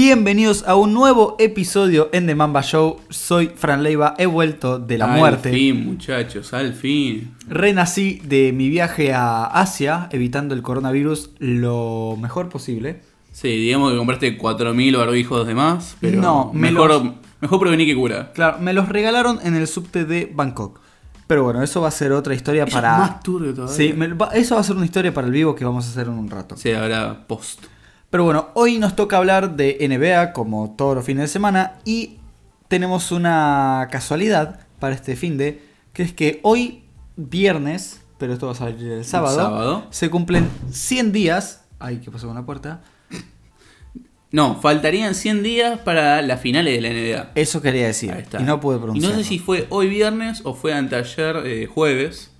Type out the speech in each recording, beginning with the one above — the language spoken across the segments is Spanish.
Bienvenidos a un nuevo episodio en The Mamba Show. Soy Fran Leiva, he vuelto de la al muerte. fin, muchachos, al fin. Renací de mi viaje a Asia, evitando el coronavirus lo mejor posible. Sí, digamos que compraste 4.000 barbijos de más, pero No, me mejor, los- mejor prevenir que curar. Claro, me los regalaron en el subte de Bangkok. Pero bueno, eso va a ser otra historia Eso para. es más turbio todavía. Sí, me- eso va a ser una historia para el vivo que vamos a hacer en un rato. Sí, ahora post. Pero bueno, hoy nos toca hablar de NBA como todos los fines de semana y tenemos una casualidad para este fin de que es que hoy viernes, pero esto va a salir el sábado, sábado. se cumplen 100 días. Ay, ¿qué pasó con la puerta? No, faltarían 100 días para las finales de la NBA. Eso quería decir Ahí está. y no pude Y pronunciar. no sé si fue hoy viernes o fue anteayer eh, jueves.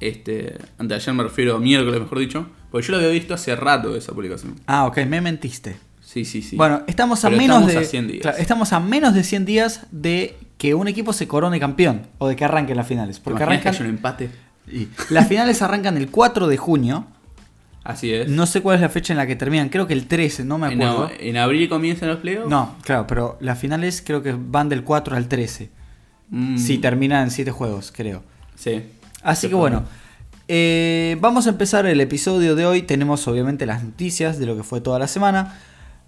Este, anteayer me refiero a miércoles, mejor dicho. Porque yo lo había visto hace rato esa publicación. Ah, ok, me mentiste. Sí, sí, sí. Bueno, estamos a Pero menos estamos de a 100 días. claro, estamos a menos de 100 días de que un equipo se corone campeón o de que arranquen las finales, ¿Te porque que arrancan un empate. y las finales arrancan el 4 de junio. Así es. No sé cuál es la fecha en la que terminan, creo que el 13, no me acuerdo. En abril comienzan los playoffs. No, claro, pero las finales creo que van del 4 al 13. Mm, Si terminan en 7 juegos, creo. Sí. Así que bueno, eh, vamos a empezar el episodio de hoy. Tenemos obviamente las noticias de lo que fue toda la semana.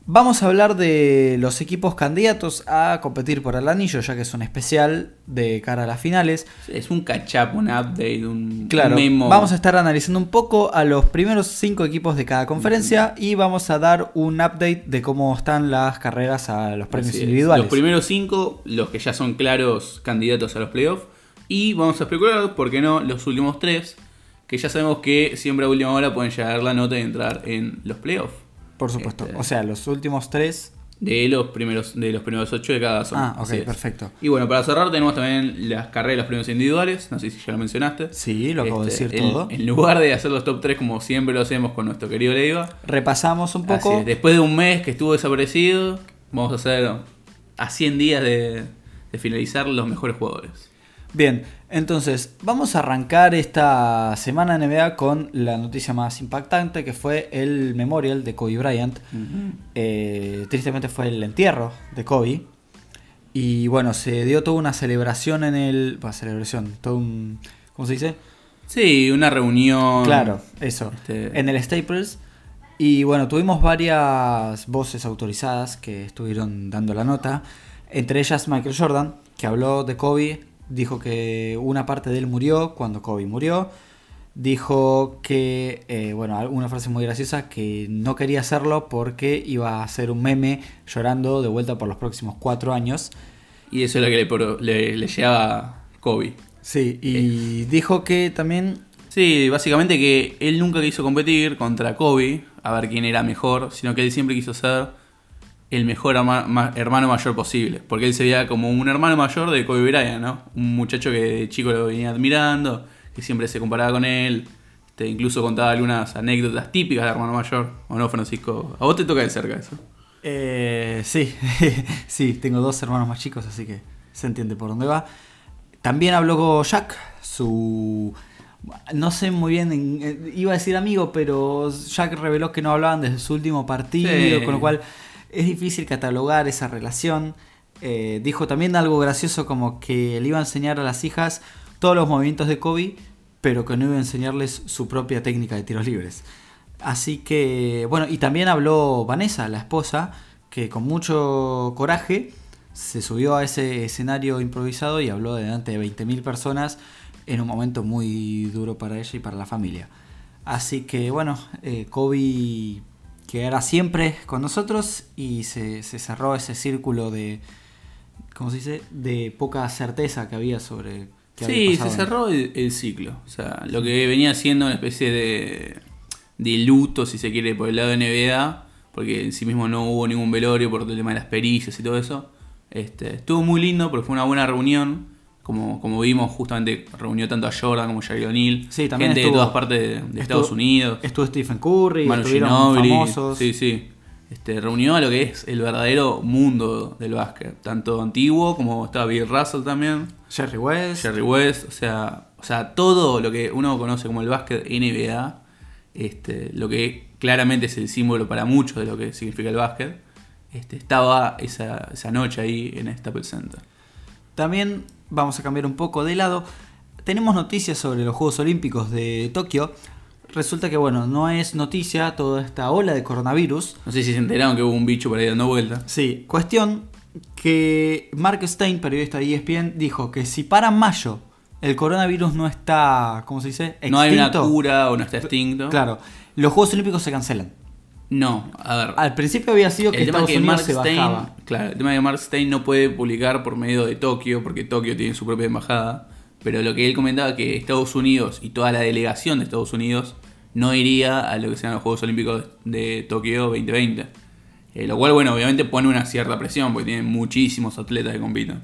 Vamos a hablar de los equipos candidatos a competir por el anillo, ya que es un especial de cara a las finales. Es un catch up, un update, un Claro, memo. vamos a estar analizando un poco a los primeros cinco equipos de cada conferencia y vamos a dar un update de cómo están las carreras a los premios Así es. individuales. Los primeros cinco, los que ya son claros candidatos a los playoffs. Y vamos a especular, ¿por qué no? Los últimos tres, que ya sabemos que siempre a última hora pueden llegar la nota y entrar en los playoffs. Por supuesto. Este- O sea, los últimos tres. De los primeros, de los primeros ocho de cada zona. Ah, ok, Así perfecto. Y bueno, para cerrar tenemos también las carreras de los premios individuales. No sé si ya lo mencionaste. Sí, lo acabo de Este, decir en- todo. En lugar de hacer los top 3 como siempre lo hacemos con nuestro querido Leiva. Repasamos un Así poco. es, Después de un mes que estuvo desaparecido, vamos a hacer a 100 días de, de finalizar los mejores jugadores. Bien, entonces vamos a arrancar esta semana NBA con la noticia más impactante que fue el memorial de Kobe Bryant. Eh, tristemente fue el entierro de Kobe. Y bueno, se dio toda una celebración en el... Bueno, celebración, todo un... ¿Cómo se dice? Sí, una reunión. Claro, eso. Este- En el Staples. Y bueno, tuvimos varias voces autorizadas que estuvieron dando la nota. Entre ellas Michael Jordan, que habló de Kobe. Dijo que una parte de él murió cuando Kobe murió. Dijo que, eh, bueno, una frase muy graciosa, que no quería hacerlo porque iba a ser un meme llorando de vuelta por los próximos cuatro años. Y eso es lo que le, le, le llegaba a Kobe. Sí, y dijo que también Sí, básicamente que él nunca quiso competir contra Kobe, a ver quién era mejor, sino que él siempre quiso ser el mejor ama- ma- hermano mayor posible. Porque él se veía como un hermano mayor de Kobe Bryant, ¿no? Un muchacho que de chico lo venía admirando, que siempre se comparaba con él. Este, incluso contaba algunas anécdotas típicas de hermano mayor. ¿O no, Francisco? A vos te toca de cerca eso. Eh, sí, sí, tengo dos hermanos más chicos, así que se entiende por dónde va. También habló Jack, su... No sé muy bien, en- eh, iba a decir amigo, pero Jack reveló que no hablaban desde su último partido, Sí. con lo cual es difícil catalogar esa relación. Eh, dijo también algo gracioso como que le iba a enseñar a las hijas todos los movimientos de Kobe, pero que no iba a enseñarles su propia técnica de tiros libres. Así que, bueno, y también habló Vanessa, la esposa, que con mucho coraje se subió a ese escenario improvisado y habló delante de 20.000 personas en un momento muy duro para ella y para la familia. Así que, bueno, eh, Kobe quedará siempre con nosotros y se, se cerró ese círculo de, ¿cómo se dice?, de poca certeza que había sobre... qué había Sí, se cerró el, el ciclo. O sea, lo que venía siendo una especie de, de luto, si se quiere, por el lado de NBA, porque en sí mismo no hubo ningún velorio por el tema de las pericias y todo eso. Este, estuvo muy lindo porque fue una buena reunión. Como, como vimos, justamente reunió tanto a Jordan como Jerry. Sí, también gente estuvo- de todas partes de, de estuvo- Estados Unidos. Estuvo Stephen Curry, Manu estuvieron Ginobili, famosos. Sí, sí. Este, reunió a lo que es el verdadero mundo del básquet. Tanto antiguo como estaba Bill Russell también. Jerry West. Jerry West, o sea, o sea, todo lo que uno conoce como el básquet NBA, este, lo que claramente es el símbolo para muchos de lo que significa el básquet, este, estaba esa, esa noche ahí en Staples Center. También vamos a cambiar un poco de lado. Tenemos noticias sobre los Juegos Olímpicos de Tokio. Resulta que, bueno, no es noticia toda esta ola de coronavirus. No sé si se enteraron que hubo un bicho por ahí dando vuelta. Sí, cuestión que Mark Stein, periodista de ESPN, dijo que si para mayo el coronavirus no está, ¿cómo se dice? Extinto, No hay una cura o no está extinto. Claro, los Juegos Olímpicos se cancelan. No, a ver. Al principio había sido que el tema Estados es que Unidos Mark se Stein, bajaba. claro, el tema es que Mark Stein no puede publicar por medio de Tokio, porque Tokio tiene su propia embajada. Pero lo que él comentaba que Estados Unidos y toda la delegación de Estados Unidos no iría a lo que sean los Juegos Olímpicos de Tokio 2020. Eh, lo cual, bueno, obviamente pone una cierta presión, porque tienen muchísimos atletas que compiten.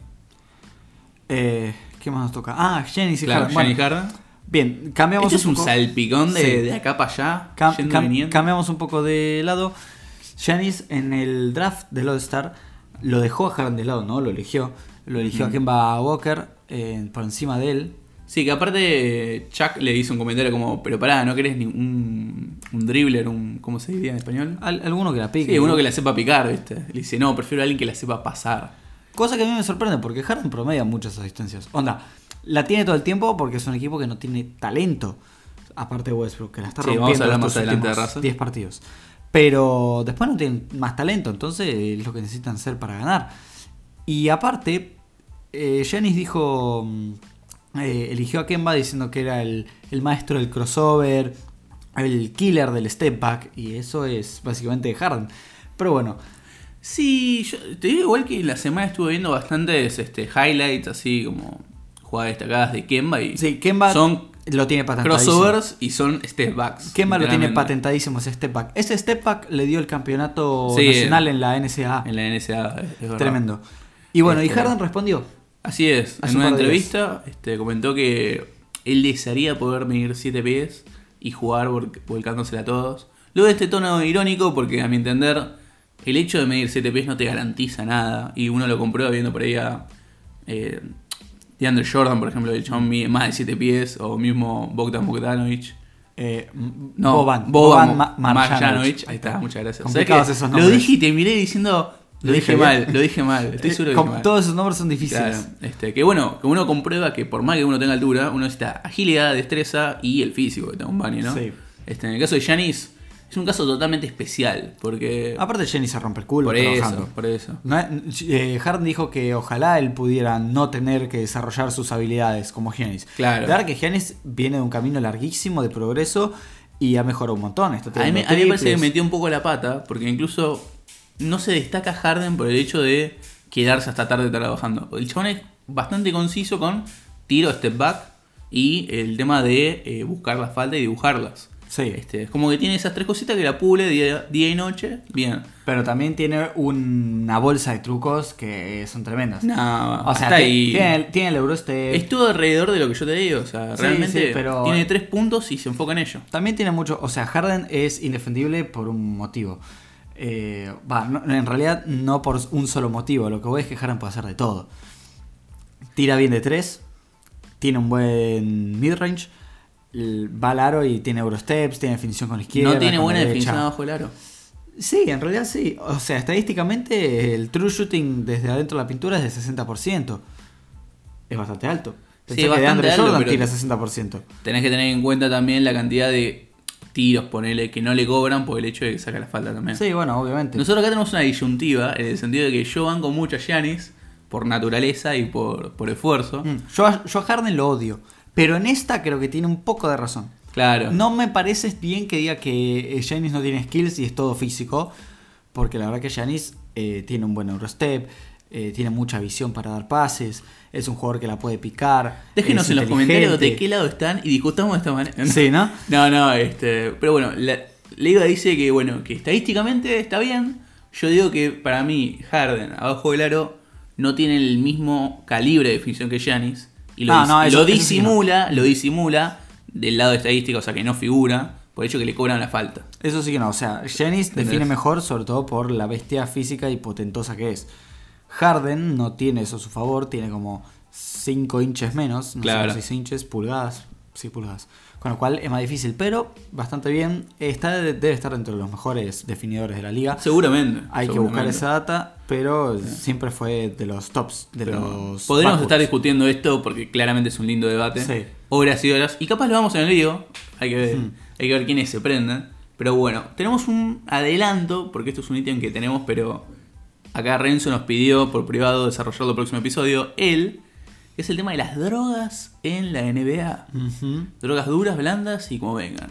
Eh, ¿Qué más nos toca? Ah, Jenny y Claro, Harden. Bueno, Harden. Bien, cambiamos Este es un salpicón de, Sí. de acá para allá, Cam- yendo cambiamos un poco de lado. Janis en el draft del All-Star lo dejó a Harden de lado, ¿no? Lo eligió. Lo eligió a. Kemba Walker eh, por encima de él. Sí, que aparte Chuck le hizo un comentario como, pero pará, ¿no querés ni un, un dribbler, un, ¿cómo se diría en español? Al- alguno que la pique. Sí, uno que la sepa picar, ¿viste? Le dice, no, prefiero a alguien que la sepa pasar. Cosa que a mí me sorprende porque Harden promedia muchas asistencias. Onda, la tiene todo el tiempo porque es un equipo que no tiene talento. Aparte de Westbrook, que la está Sí, rompiendo vamos a hablar estos más adelante de últimos Russell. 10 partidos. Pero después no tienen más talento, entonces es lo que necesitan ser para ganar. Y aparte, eh, Giannis dijo, mm, eh, eligió a Kemba diciendo que era el, el maestro del crossover, el killer del step back, y eso es básicamente Harden. Pero bueno, Sí, yo te digo igual que la semana estuve viendo bastantes este, highlights, así como jugadas destacadas de Kemba y sí, Kemba son lo tiene patentadísimo. crossovers y son step backs. Kemba lo tiene patentadísimo ese step back. Ese step back le dio el campeonato Sí, nacional en la NCAA. En la NSA, es. Tremendo. Y bueno, y Este- Harden respondió. Así es, en un una entrevista este, comentó que él desearía poder medir 7 pies y jugar vol- volcándosela a todos. Luego de este tono irónico, porque a mi entender, el hecho de medir 7 pies no te garantiza nada. Y uno lo comprueba viendo por ahí a eh, DeAndre Jordan, por ejemplo, el chabón mide más de 7 pies, o mismo Bogdan Bogdanovic. Eh, No, Boban. Boban, Ma- Marjanovic. Marjanovic. Ahí está, muchas gracias. Esos Lo dije y te miré diciendo. Lo, Lo dije, dije mal, lo dije mal. Estoy Eh, seguro que mal. Todos esos nombres son difíciles. Claro, este, que bueno, que uno comprueba que por más que uno tenga altura, uno necesita agilidad, destreza y el físico que un Bunny, ¿no? Sí. Este, en el caso de Janis, es un caso totalmente especial, porque... Aparte Jenny se rompe el culo por trabajando. eso, por eso. No eh, Harden dijo que ojalá él pudiera no tener que desarrollar sus habilidades como Giannis. Claro. Claro que Giannis viene de un camino larguísimo de progreso y ha mejorado un montón. Está A mí, me- a mí me parece que metió un poco la pata, porque incluso no se destaca Harden por el hecho de quedarse hasta tarde trabajando. El chabón es bastante conciso con tiro, step back y el tema de eh, buscar la falta y dibujarlas. Sí. Este, es como que tiene esas tres cositas que la pule día, día y noche. Bien. Pero también tiene una bolsa de trucos que son tremendas. No, o sea, ahí. tiene, el- tiene el Eurostep. Es todo alrededor de lo que yo te digo. O sea, Sí, realmente sí, pero- tiene tres puntos y se enfoca en ello. También tiene mucho. O sea, Harden es indefendible por un motivo. Eh, no- en realidad no por un solo motivo. Lo que voy es que Harden puede hacer de todo. Tira bien de tres. Tiene un buen midrange. Va al aro y tiene Eurosteps. Tiene definición con la izquierda. no tiene buena derecha. definición abajo del aro. Sí, en realidad sí. O sea, estadísticamente el true shooting desde adentro de la pintura es de 60%. Es bastante alto. Pensé que bastante alto, Jordan pero- tira 60%. Tenés que tener en cuenta también la cantidad de tiros, ponele, que no le cobran por el hecho de que saca la falta también. Sí, bueno, obviamente. Nosotros acá tenemos una disyuntiva en el sentido de que yo banco mucho a Giannis por naturaleza y por, por esfuerzo. Mm, Yo, a- yo a Harden lo odio. Pero en esta creo que tiene un poco de razón. Claro. No me parece bien que diga que eh, Giannis no tiene skills y es todo físico. Porque la verdad que Giannis eh, tiene un buen Eurostep. eh, tiene mucha visión para dar pases. Es un jugador que la puede picar. Déjenos en los comentarios de qué lado están y discutamos de esta manera. Sí, ¿no? No, no, este. Pero bueno, la Liga dice que, bueno, que estadísticamente está bien. Yo digo que para mí, Harden, abajo del aro, no tiene el mismo calibre de definición que Giannis. Y lo, No, dis- no, eso- lo sí no. disimula, lo disimula del lado estadístico, o sea que no figura, por el hecho que le cobran la falta. Eso sí que no. O sea, ¿Entendés? define mejor, sobre todo por la bestia física y potentosa que es. Harden no tiene eso a su favor, tiene como 5 inches menos, no Claro. sé, 6 inches, pulgadas, Sí, pulgadas. Con lo cual es más difícil, pero bastante bien. Está, debe estar entre los mejores definidores de la liga. Seguramente. Hay que buscar esa data, pero siempre fue de los tops, de Pero los... Podríamos estar discutiendo esto porque claramente es un lindo debate. Sí. Horas y horas. Y capaz lo vamos en el lío. Hay que ver, Hmm. hay que ver quiénes se prenden. Pero bueno, tenemos un adelanto, porque esto es un ítem que tenemos, pero acá Renzo nos pidió por privado desarrollarlo el próximo episodio. Él es el tema de las drogas en la NBA. Drogas duras, blandas y como vengan.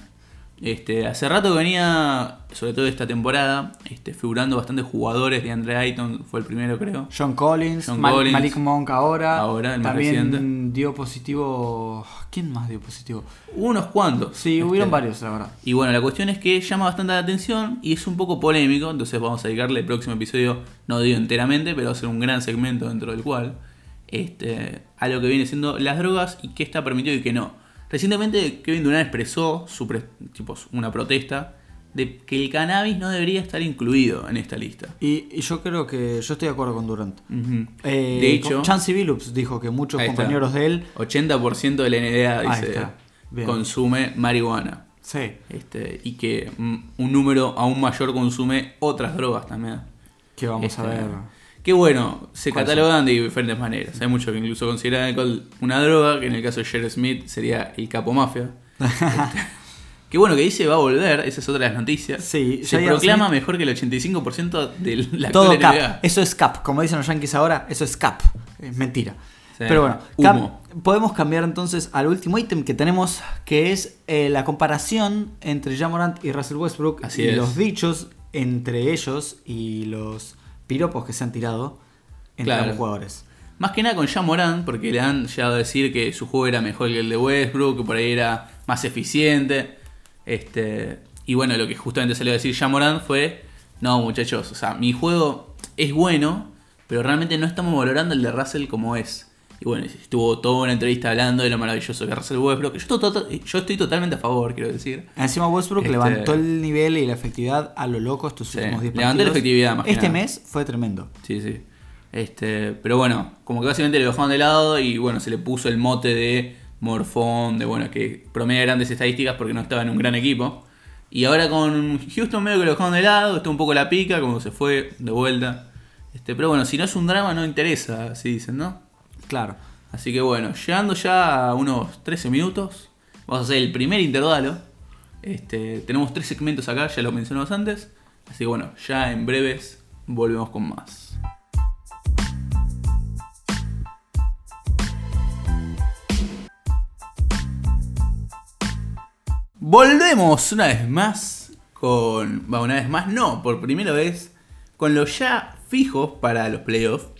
Este, hace rato que venía, sobre todo esta temporada, este, figurando bastantes jugadores de Andre Ayton, fue el primero creo. John Collins, John Mal- Collins. Malik Monk ahora. Ahora, el más También reciente. dio positivo... ¿Quién más dio positivo? Unos cuantos. Sí, Este, hubieron varios, la verdad. Y bueno, la cuestión es que llama bastante la atención y es un poco polémico, entonces vamos a dedicarle el próximo episodio, no digo enteramente, pero va a ser un gran segmento dentro del cual, este, a lo que viene siendo las drogas y qué está permitido y qué no. Recientemente Kevin Durant expresó su pre- tipo, una protesta de que el cannabis no debería estar incluido en esta lista. Y, y yo creo que yo estoy de acuerdo con Durant. Ujú. Eh, de hecho, Chansey Billups dijo que muchos está. compañeros de él... 80% de la NBA dice, consume marihuana. Sí. Este, y que mm, un número aún mayor consume otras drogas también. Que vamos Este, a ver... Que bueno, se ¿Cuáles catalogan de diferentes maneras. Hay muchos que incluso consideran el alcohol una droga, que en el caso de Jerry Smith sería el capo mafia. Que bueno, que dice va a volver, esa es otra de las noticias. Sí, se proclama Smith- mejor que el 85% de la Todo cap. NBA. Eso es cap. Como dicen los yankees ahora, eso es cap. Es mentira. Sí. Pero bueno, cap- podemos cambiar entonces al último ítem que tenemos, que es eh, la comparación entre Jamorant y Russell Westbrook Así y es. los dichos entre ellos y los piropos que se han tirado entre Claro. ambos jugadores. Más que nada con Jean Morant, porque le han llegado a decir que su juego era mejor que el de Westbrook, que por ahí era más eficiente. Este, y bueno, lo que justamente salió a decir Jean Morant fue, no muchachos, o sea, mi juego es bueno, pero realmente no estamos valorando el de Russell como es. Y bueno, estuvo toda una entrevista hablando de lo maravilloso que es Russell Westbrook, que yo, estoy to- yo estoy totalmente a favor, quiero decir. Encima Westbrook Este- levantó el nivel y la efectividad a lo loco estos Sí, últimos 10 levantó la partidos. efectividad, más que Este nada. mes fue tremendo. Sí, sí. Este, pero bueno, como que básicamente le bajaron de lado y bueno, se le puso el mote de morfón, de bueno, que promedia grandes estadísticas porque no estaba en un gran equipo. Y ahora con Houston medio que lo dejaron de lado, está un poco la pica, como se fue de vuelta. Este, pero bueno, si no es un drama no interesa, así dicen, ¿no? Claro. Así que bueno, llegando ya a unos 13 minutos, vamos a hacer el primer intervalo. Este, tenemos tres segmentos acá, ya lo mencionamos antes. Así que bueno, ya en breves volvemos con más. Volvemos una vez más con. Una vez más, no, por primera vez, con los ya fijos para los playoffs.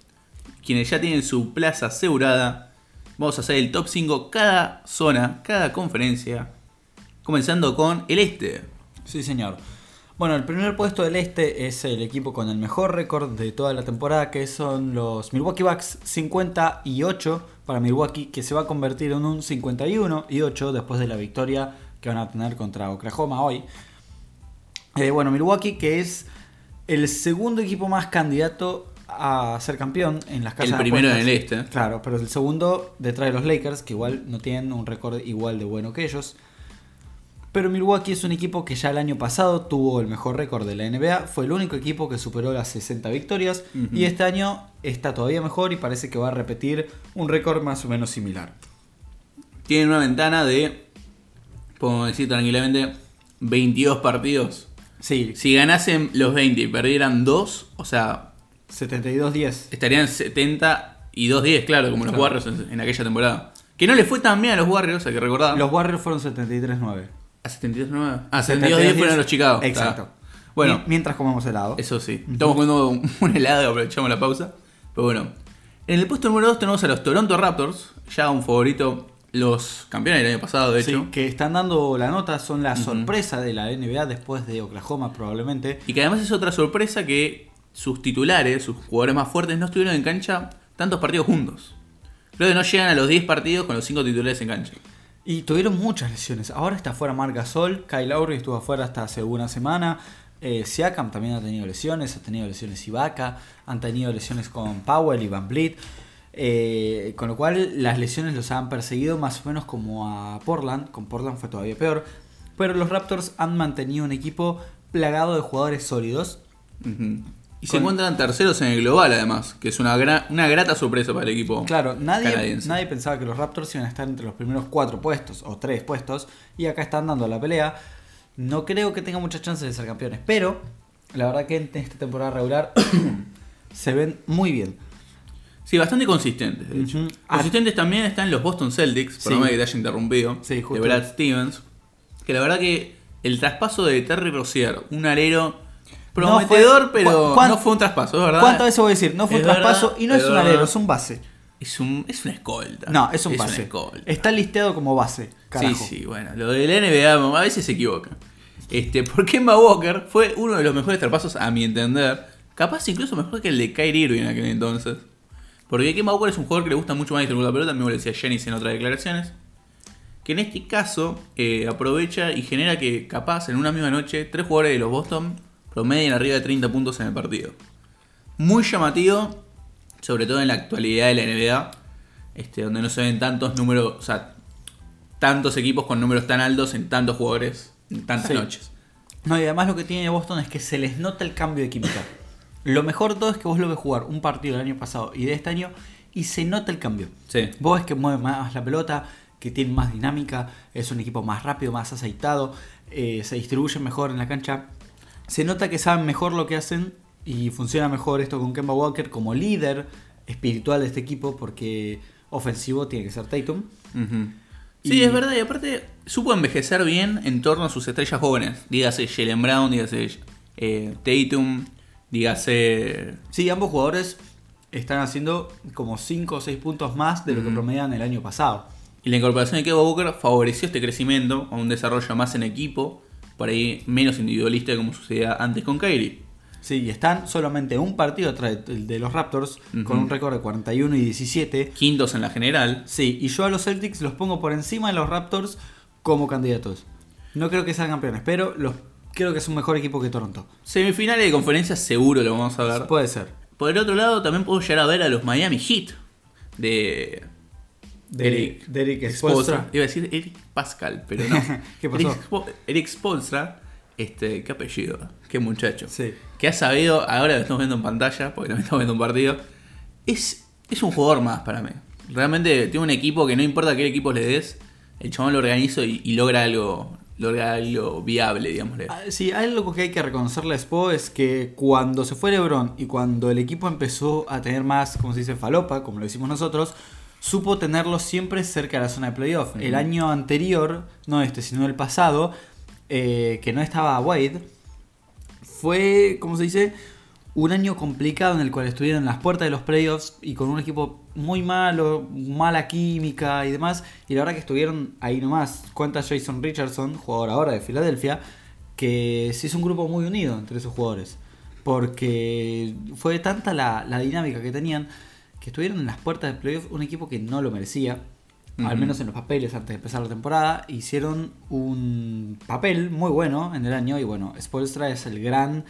Quienes ya tienen su plaza asegurada. Vamos a hacer el top 5 cada zona, cada conferencia. Comenzando con el este. Sí, señor. Bueno, el primer puesto del este es el equipo con el mejor récord de toda la temporada, que son los Milwaukee Bucks 58 para Milwaukee, que se va a convertir en un 51 y 8 después de la victoria que van a tener contra Oklahoma hoy. Eh, bueno, Milwaukee que es el segundo equipo más candidato a ser campeón en las casas El de primero en el este. Claro, pero el segundo detrás de los Lakers, que igual no tienen un récord igual de bueno que ellos. Pero Milwaukee es un equipo que ya el año pasado tuvo el mejor récord de la NBA, fue el único equipo que superó las 60 victorias y este año está todavía mejor y parece que va a repetir un récord más o menos similar. Tienen una ventana de, podemos decir tranquilamente, 22 partidos. Sí, Si ganasen los 20 y perdieran 2, o sea, 72-10. estarían 70 y 2-10, claro, como los. Warriors en, en aquella temporada. Que no le fue tan bien a los Warriors, hay que recordar. Los Warriors fueron 73-9. ¿A 72-9? Ah, 72-10 fueron los Chicago. Exacto. Está. Bueno, Mi- Mientras comemos helado. Eso sí. Estamos comiendo un, un helado y aprovechamos la pausa. Pero bueno. En el puesto número 2 tenemos a los Toronto Raptors. Ya un favorito. Los campeones del año pasado, de Sí, hecho. que están dando la nota, son la Ujú. sorpresa de la NBA después de Oklahoma probablemente. Y que además es otra sorpresa que sus titulares, sus jugadores más fuertes, no estuvieron en cancha tantos partidos juntos. Creo que no llegan a los 10 partidos con los 5 titulares en cancha. Y tuvieron muchas lesiones. Ahora está fuera Marc Gasol, Kyle Lowry estuvo afuera hasta hace una semana. Eh, Siakam también ha tenido lesiones, ha tenido lesiones Ibaka, han tenido lesiones con Powell y Van Vliet. Eh, con lo cual las lesiones los han perseguido más o menos como a Portland. Con Portland fue todavía peor. Pero los Raptors han mantenido un equipo plagado de jugadores sólidos. Y se encuentran terceros en el global, además, que es una, gra- una grata sorpresa para el equipo. Claro, nadie, canadiense. nadie pensaba que los Raptors iban a estar entre los primeros cuatro puestos o tres puestos. Y acá están dando la pelea. No creo que tengan muchas chances de ser campeones. Pero la verdad que en esta temporada regular se ven muy bien. Sí, bastante consistentes, de hecho. Ujú. Consistentes también están los Boston Celtics, Sí. perdóname que te haya interrumpido, Sí, de. Brad Stevens. Que la verdad que el traspaso de Terry Rozier, un alero prometedor, fue- pero ¿cu- cuán- no fue un traspaso, ¿verdad? ¿Cuántas veces voy a decir? No fue Es un traspaso y no es, es un alero, es un base. Es, un, es una escolta. No, es un Una base. escolta. Está listeado como base. Carajo. Sí, sí, bueno, lo del NBA a veces se equivoca. Este, porque Kemba Walker fue uno de los mejores traspasos, a mi entender. Capaz incluso mejor que el de Kyrie Irving en aquel entonces. Porque Kemba Walker es un jugador que le gusta mucho más distribuir la pelota, también lo decía Jennings en otras declaraciones. Que en este caso eh, aprovecha y genera que capaz en una misma noche tres jugadores de los Boston promedien arriba de 30 puntos en el partido. Muy llamativo, sobre todo en la actualidad de la NBA, este, donde no se ven tantos números, o sea, tantos equipos con números tan altos en tantos jugadores en tantas Sí. noches. No, y además lo que tiene Boston es que se les nota el cambio de química. Lo mejor de todo es que vos lo ves jugar un partido del año pasado y de este año y se nota el cambio. Sí. Vos ves que mueve más la pelota, que tiene más dinámica, es un equipo más rápido, más aceitado, eh, se distribuye mejor en la cancha. Se nota que saben mejor lo que hacen y funciona mejor esto con Kemba Walker como líder espiritual de este equipo porque ofensivo tiene que ser Tatum. Sí, Y- es verdad, y aparte supo envejecer bien en torno a sus estrellas jóvenes. Dígase Jalen Brown, dígase eh, Tatum, dígase. Sí, ambos jugadores están haciendo como 5 o 6 puntos más de lo que promedian el año pasado. Y la incorporación de Kemba Walker favoreció este crecimiento a un desarrollo más en equipo, por ahí menos individualista como sucedía antes con Kyrie. Sí, y están solamente un partido atrás de, los Raptors con un récord de 41 y 17. Quintos en la general. Sí, y yo a los Celtics los pongo por encima de los Raptors como candidatos. No creo que sean campeones, pero los creo que es un mejor equipo que Toronto. Semifinales de conferencia seguro lo vamos a ver. Puede ser. Por el otro lado, también puedo llegar a ver a los Miami Heat de Derek, Derek. Iba a decir Eric Pascal, pero no. ¿Qué pasó? Eric, Spo- Eric Spoelstra, este, qué apellido, qué muchacho. Sí. Que ha sabido, ahora lo estamos viendo en pantalla, porque también estamos viendo un partido. Es, es un jugador más para mí. Realmente tiene un equipo que no importa qué equipo le des, el chabón lo organiza y, y logra algo. Logra algo viable, digámosle. Ah, Sí, algo que hay que reconocerle a Spo es que cuando se fue LeBron y cuando el equipo empezó a tener más, como se dice, falopa, como lo decimos nosotros, supo tenerlo siempre cerca de la zona de playoff. El año anterior, no este, sino el pasado, eh, que no estaba Wade, fue, como se dice, un año complicado en el cual estuvieron en las puertas de los playoffs y con un equipo muy malo, mala química y demás. Y la verdad que estuvieron ahí nomás. Cuenta Jason Richardson, jugador ahora de Filadelfia, que sí es un grupo muy unido entre esos jugadores. Porque fue tanta la, la dinámica que tenían que estuvieron en las puertas del playoff un equipo que no lo merecía. Al menos en los papeles antes de empezar la temporada. Hicieron un papel muy bueno en el año. Y bueno, Spoelstra es el gran,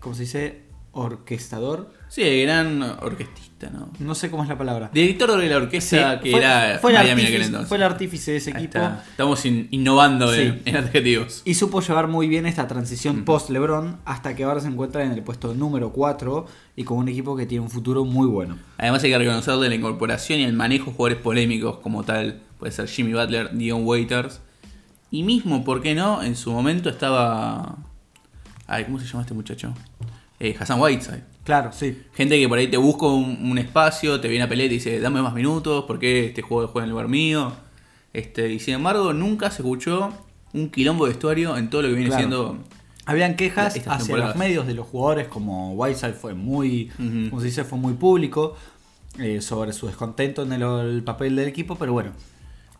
¿cómo se dice? Orquestador. Sí, gran orquestista, ¿no? No sé cómo es la palabra. Director de la orquesta Sí, que fue, era fue el Miami en aquel artífice, entonces. fue el artífice de ese Ahí equipo. está. Estamos in- innovando Sí. en, en adjetivos. Y supo llevar muy bien esta transición post-LeBron hasta que ahora se encuentra en el puesto número 4 y con un equipo que tiene un futuro muy bueno. Además hay que reconocerle la incorporación y el manejo de jugadores polémicos como tal. Puede ser Jimmy Butler, Dion Waiters. Y mismo, ¿por qué no? En su momento estaba... Ay, ¿cómo se llama este muchacho? Eh, Hassan Whiteside. Claro, sí. Gente que por ahí te busca un, un espacio, te viene a pelear y te dice, dame más minutos, ¿por qué este juego juega en lugar mío? Este, y sin embargo, nunca se escuchó un quilombo de vestuario en todo lo que viene Claro. siendo... Habían quejas hacia temporadas. los medios de los jugadores, como Whiteside fue muy, Ujú. como se dice, fue muy público eh, sobre su descontento en el, el papel del equipo, pero bueno,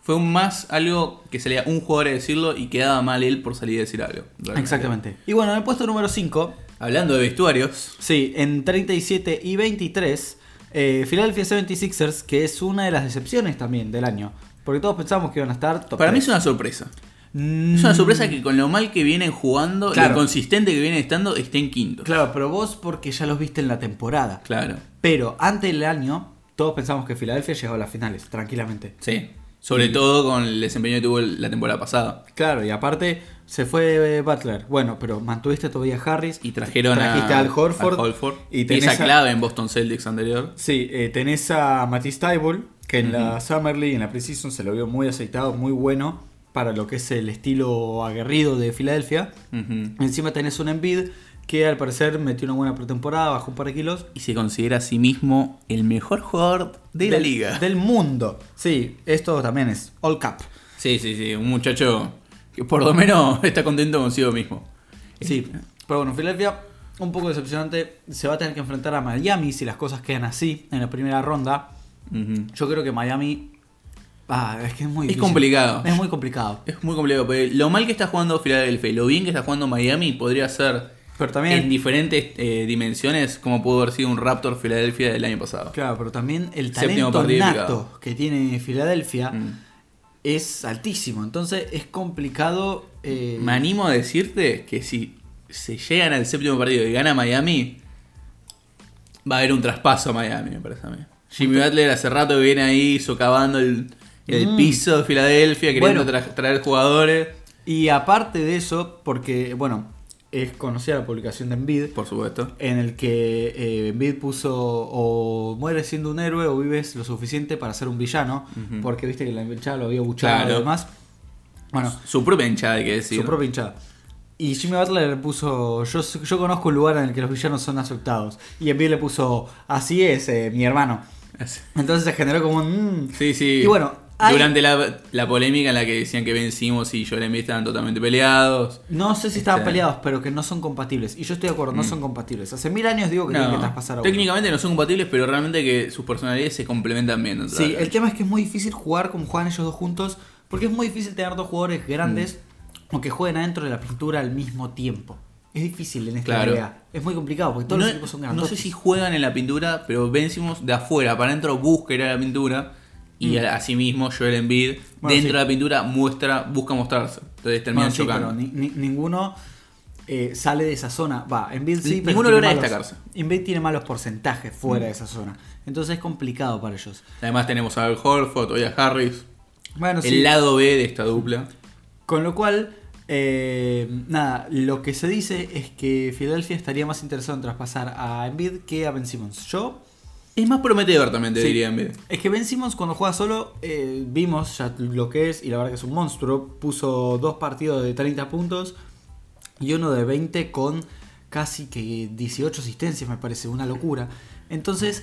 Fue un más algo que salía un jugador a decirlo y quedaba mal él por salir a decir algo. realmente. exactamente. Y bueno, en el puesto número 5, Hablando de vestuarios, sí, en 37 y 23, eh, Philadelphia 76ers, que es una de las decepciones también del año, porque todos pensamos que iban a estar top para mí es una sorpresa. Mm, Es una sorpresa que con lo mal que vienen jugando, Claro. lo consistente que vienen estando, estén quinto. Claro, pero vos porque ya los viste en la temporada. Claro. Pero antes del año, todos pensamos que Filadelfia llegaba a las finales, tranquilamente. Sí. Sobre todo con el desempeño que tuvo la temporada pasada. Claro, y aparte se fue eh, Butler. Bueno, pero mantuviste todavía Harris. Y trajeron trajiste a, al Horford. al Horford. Y tenés esa clave en Boston Celtics anterior. Sí, eh, tenés a Matisse Tybul, que en la Summer League, en la Precision, se lo vio muy aceitado, muy bueno para lo que es el estilo aguerrido de Filadelfia. Encima tenés un Embiid que al parecer metió una buena pretemporada, bajó un par de kilos. Y se considera a sí mismo el mejor jugador de la liga. Del mundo. Sí, esto también es All Cap. Sí, sí, sí. Un muchacho que por lo menos está contento consigo mismo. Sí, pero bueno, Filadelfia, un poco decepcionante. Se va a tener que enfrentar a Miami si las cosas quedan así en la primera ronda. Yo creo que Miami. Ah, es que es muy Es difícil. complicado. Es muy complicado. Es muy complicado, lo mal que está jugando Filadelfia y lo bien que está jugando Miami podría ser Pero también. en diferentes eh, dimensiones como pudo haber sido un Raptor Filadelfia del año pasado. Claro, pero también el talento nato que tiene Filadelfia Mm. es altísimo. Entonces es complicado. eh, Me animo a decirte que si se llegan al séptimo partido y gana Miami, va a haber un traspaso a Miami, me parece a mí. Jimmy Butler hace rato viene ahí socavando el, el Mm. piso de Filadelfia, queriendo Bueno. tra- traer jugadores. Y aparte de eso, porque, bueno, es conocida la publicación de Embiid, Por supuesto. en el que eh, Embiid puso o mueres siendo un héroe o vives lo suficiente para ser un villano, porque viste que la hinchada lo había buchado Claro. y demás. Bueno, Su propia hinchada, hay que decir. su propia hinchada. Y Jimmy Butler le puso, yo, yo conozco un lugar en el que los villanos son aceptados. Y Embiid le puso, así es, eh, mi hermano. Entonces se generó como un... mm. Sí, sí. Y bueno, hay- Durante la, la polémica en la que decían que Ben Simmons y Joel Embiid estaban totalmente peleados. No sé si estaban Este- peleados, pero que no son compatibles. Y yo estoy de acuerdo, no Mm. son compatibles. Hace mil años digo que tienen que No, traspasar a uno. técnicamente no son compatibles, pero realmente que sus personalidades se complementan bien. Sí, el tema es que es muy difícil jugar como juegan ellos dos juntos, porque es muy difícil tener dos jugadores grandes Mm. o que jueguen adentro de la pintura al mismo tiempo. Es difícil en esta Claro. NBA. Es muy complicado porque todos no, los equipos son no grandes. sé si juegan en la pintura, pero Ben Simmons de afuera para adentro busca ir a la pintura. Y Mm. asimismo Joel Embiid Bueno, dentro sí. de la pintura muestra, busca mostrarse. Entonces terminan sí, chocando. pero ni- ni- ninguno eh, sale de esa zona. Va, Embiid sí, pero ninguno logra malos- destacarse. Embiid tiene malos porcentajes fuera Mm. de esa zona. Entonces es complicado para ellos. Además tenemos a Al Horford, hoy a Harris. Bueno, el sí. lado B de esta dupla. Con lo cual, eh, nada, lo que se dice es que Filadelfia estaría más interesado en traspasar a Embiid que a Ben Simmons. Yo, Es más prometedor también, te Sí. diría Embiid. es que Ben Simmons cuando juega solo, eh, vimos ya lo que es, y la verdad que es un monstruo. Puso dos partidos de 30 puntos y uno de 20 con casi que 18 asistencias, me parece una locura. Entonces,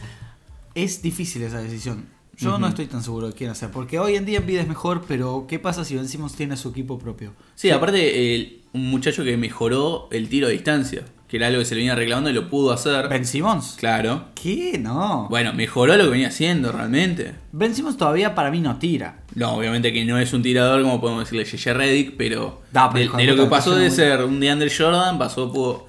es difícil esa decisión. Yo no estoy tan seguro de quién hacer, porque hoy en día Embiid es mejor, pero ¿qué pasa si Ben Simmons tiene su equipo propio? Sí, aparte, el- un muchacho que mejoró el tiro a distancia, que era algo que se le venía reclamando y lo pudo hacer. ¿Ben Simmons? Claro. ¿Qué? No. Bueno, mejoró lo que venía haciendo realmente. Ben Simmons todavía para mí no tira. No, obviamente que no es un tirador como podemos decirle J.J. Reddick, pero, pero de, de lo que pasó de ser un DeAndre Jordan, pasó pudo-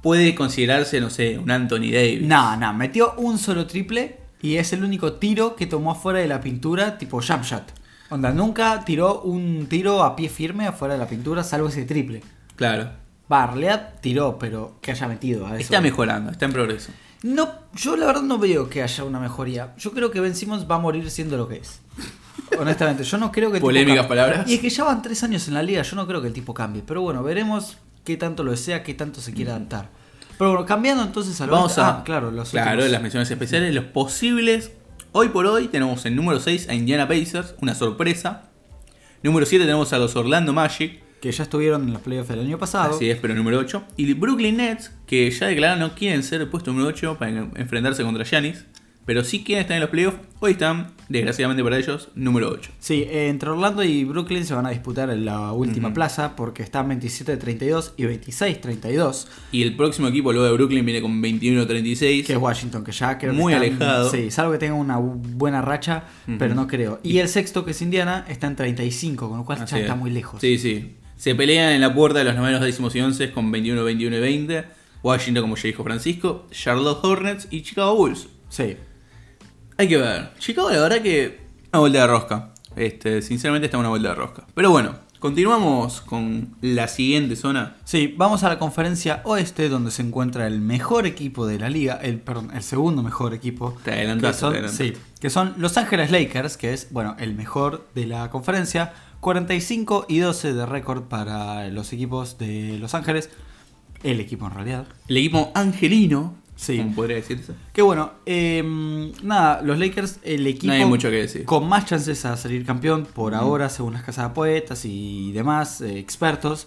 puede considerarse, no sé, un Anthony Davis. No, no, metió un solo triple y es el único tiro que tomó afuera de la pintura, tipo jump shot. Onda, nunca tiró un tiro a pie firme afuera de la pintura, salvo ese triple. Claro. Realidad tiró, pero que haya metido a eso. Está mejorando, está en progreso. No, yo la verdad no veo que haya una mejoría. Yo creo que Ben Simmons va a morir siendo lo que es. Honestamente, yo no creo que el Polémicas palabras. Y es que ya van tres años en la liga, yo no creo que el tipo cambie. Pero bueno, veremos qué tanto lo desea, qué tanto se quiere adaptar. Pero bueno, cambiando entonces a lo Vamos a. Ah, claro, los claro, últimos. las menciones especiales, los posibles. Hoy por hoy tenemos en número 6 a Indiana Pacers, una sorpresa. Número 7 tenemos a los Orlando Magic, que ya estuvieron en los playoffs del año pasado. así es, pero número 8. Y Brooklyn Nets, que ya declararon no quieren ser el puesto número 8 para en- enfrentarse contra Giannis. Pero sí quieren estar en los playoffs. Hoy están, desgraciadamente para ellos, número 8. Sí, entre Orlando y Brooklyn se van a disputar en la última plaza porque están 27-32 y 26-32, Y el próximo equipo, luego de Brooklyn, viene con 21-36. que es Washington, que ya creo que Muy están- alejado. Sí, salvo que tenga una bu- buena racha, pero no creo. Y el sexto, que es Indiana, está en 35, con lo cual ya es. está muy lejos. Sí, sí. Se pelean en la puerta de los novenos décimos y once con 21, 21 y 20. Washington, como ya dijo Francisco, Charlotte Hornets y Chicago Bulls. Sí. Hay que ver. Chicago, la verdad que una vuelta de rosca. Este, sinceramente está una vuelta de rosca. Pero bueno, Continuamos con la siguiente zona. Sí, vamos a la conferencia oeste donde se encuentra el mejor equipo de la liga, el, perdón, el segundo mejor equipo. Te adelantaste, que son, te adelantaste. sí, que son Los Ángeles Lakers, que es, bueno, el mejor de la conferencia. 45 y 12 de récord para los equipos de Los Ángeles. El equipo en realidad. El equipo angelino, Sí. como podría decirse. Que bueno, eh, nada, los Lakers, el equipo No hay mucho que decir. con más chances a salir campeón por ahora, según las casas de apuestas y demás eh, expertos.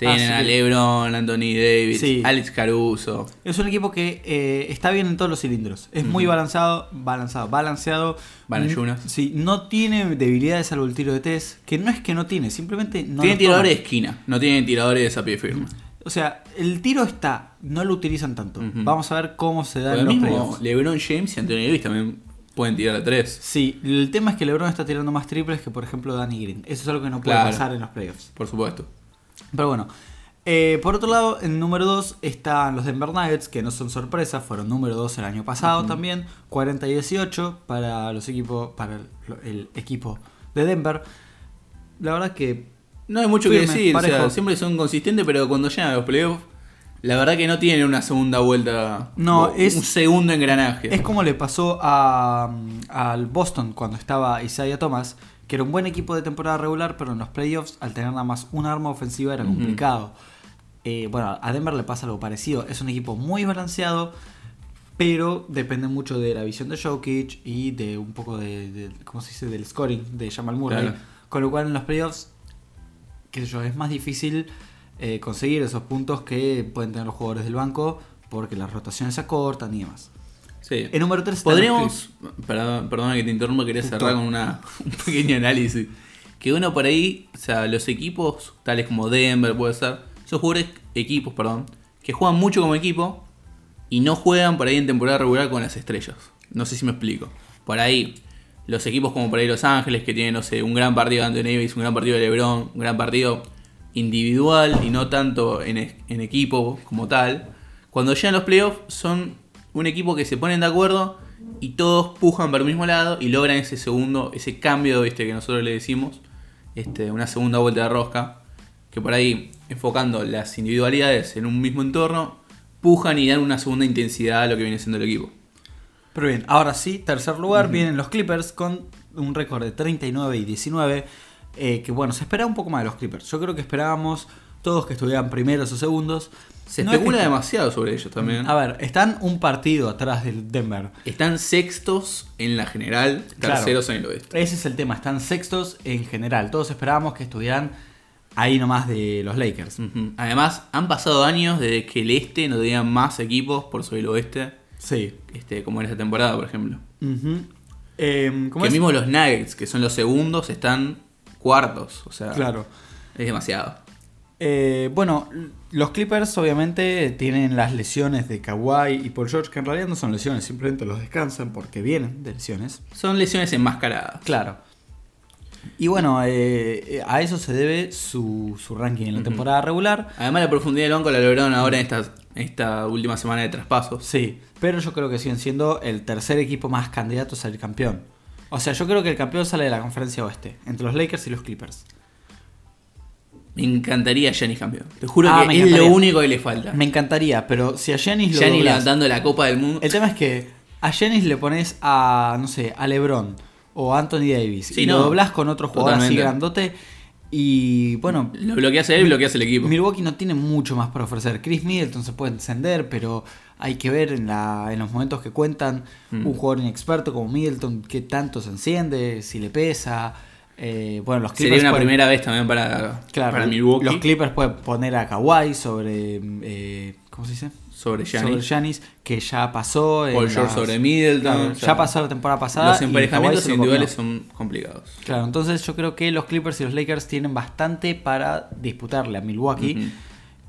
Tienen Así a que LeBron, Anthony Davis, Sí. Alex Caruso. Es un equipo que eh, está bien en todos los cilindros. Es muy balanceado, balanceado, balanceado. Mm, Sí, no tiene debilidades salvo el tiro de test, que no es que no tiene, simplemente no tienen tiradores de esquina, no tienen tiradores a pie firme. O sea, el tiro está, no lo utilizan tanto. Vamos a ver cómo se da los mismo playoffs. LeBron James y Anthony Davis también pueden tirar a tres. Sí, el tema es que LeBron está tirando más triples que, por ejemplo, Danny Green. Eso es algo que no puede Claro. pasar en los playoffs. Por supuesto. Pero bueno. Eh, por otro lado, en número 2 están los Denver Nuggets, que no son sorpresa, fueron número 2 el año pasado también, 40 y 18 para los equipos, para el, el equipo de Denver. La verdad que No hay mucho Firme, que decir, o sea, parejo. siempre son consistentes, pero cuando llegan a los playoffs, la verdad que no tienen una segunda vuelta. No, es- un segundo engranaje. es como le pasó a, al Boston cuando estaba Isaiah Thomas, que era un buen equipo de temporada regular, pero en los playoffs, al tener nada más un arma ofensiva, era complicado. Eh, bueno, a Denver le pasa algo parecido. Es un equipo muy balanceado, pero depende mucho de la visión de Jokic y de un poco de, de- ¿cómo se dice? del scoring de Jamal Murray. Claro. Con lo cual en los playoffs, qué sé yo, es más difícil eh, conseguir esos puntos que pueden tener los jugadores del banco porque las rotaciones se acortan y demás. Sí. En número 3 Podríamos. Perdón, perdona que te interrumpa, quería cerrar con una, un pequeño análisis. Que uno por ahí, o sea, los equipos, tales como Denver, puede ser, son jugadores, equipos, perdón, que juegan mucho como equipo y no juegan por ahí en temporada regular con las estrellas. No sé si me explico. Por ahí, los equipos como por ahí Los Ángeles, que tienen, no sé, un gran partido de Anthony Davis, un gran partido de LeBron, un gran partido individual y no tanto en equipo como tal. Cuando llegan los playoffs, son un equipo que se ponen de acuerdo y todos pujan para el mismo lado y logran ese segundo, ese cambio ¿viste? que nosotros le decimos, este, una segunda vuelta de rosca. Que por ahí, enfocando las individualidades en un mismo entorno, pujan y dan una segunda intensidad a lo que viene siendo el equipo. Pero bien, ahora sí, tercer lugar vienen los Clippers con un récord de 39 y 19. eh, que bueno, se esperaba un poco más de los Clippers. Yo creo que esperábamos todos que estuvieran primeros o segundos. Se No es especula que- demasiado sobre ellos también. A ver, están un partido atrás del Denver. Están sextos en la general, Claro. terceros en el oeste. Ese es el tema, están sextos en general. Todos esperábamos que estuvieran ahí nomás de los Lakers. Además, han pasado años desde que el este no tenía más equipos por sobre el oeste, Sí. este, como en esta temporada, por ejemplo. Em, ¿cómo que es? mismo los Nuggets, que son los segundos, están cuartos. O sea, Claro. es demasiado. Eh, bueno, los Clippers obviamente tienen las lesiones de Kawhi y Paul George, que en realidad no son lesiones, simplemente los descansan porque vienen de lesiones. Son lesiones enmascaradas. Claro. Y bueno, eh, eh, a eso se debe su, su ranking en la temporada regular. Además, la profundidad del banco la lograron ahora en esta, esta última semana de traspasos. Sí, pero yo creo que siguen siendo el tercer equipo más candidato a salir campeón. O sea, yo creo que el campeón sale de la conferencia oeste, entre los Lakers y los Clippers. Me encantaría Giannis campeón. Te juro Ah, que es lo único que le falta. Me encantaría, pero si a Giannis lo Giannis doblás- levantando la Copa del Mundo. El tema es que a Giannis le pones a, no sé, a LeBron o a Anthony Davis Sí, y no. lo doblás con otro jugador así Totalmente. grandote y bueno, Lo bloqueas a él, bloqueas el equipo. Milwaukee no tiene mucho más para ofrecer. Chris Middleton se puede encender, pero hay que ver en, la, en los momentos que cuentan Mm. un jugador inexperto como Middleton qué tanto se enciende, si le pesa. Eh, bueno, los Clippers Sería una pueden- primera vez también para, claro, para Milwaukee. Los Clippers pueden poner a Kawhi sobre eh, ¿cómo se dice? sobre. Giannis, que ya pasó. Paul George sobre Middleton. Claro, o sea, ya pasó la temporada pasada. Los emparejamientos individuales son complicados. Claro, entonces yo creo que los Clippers y los Lakers tienen bastante para disputarle a Milwaukee.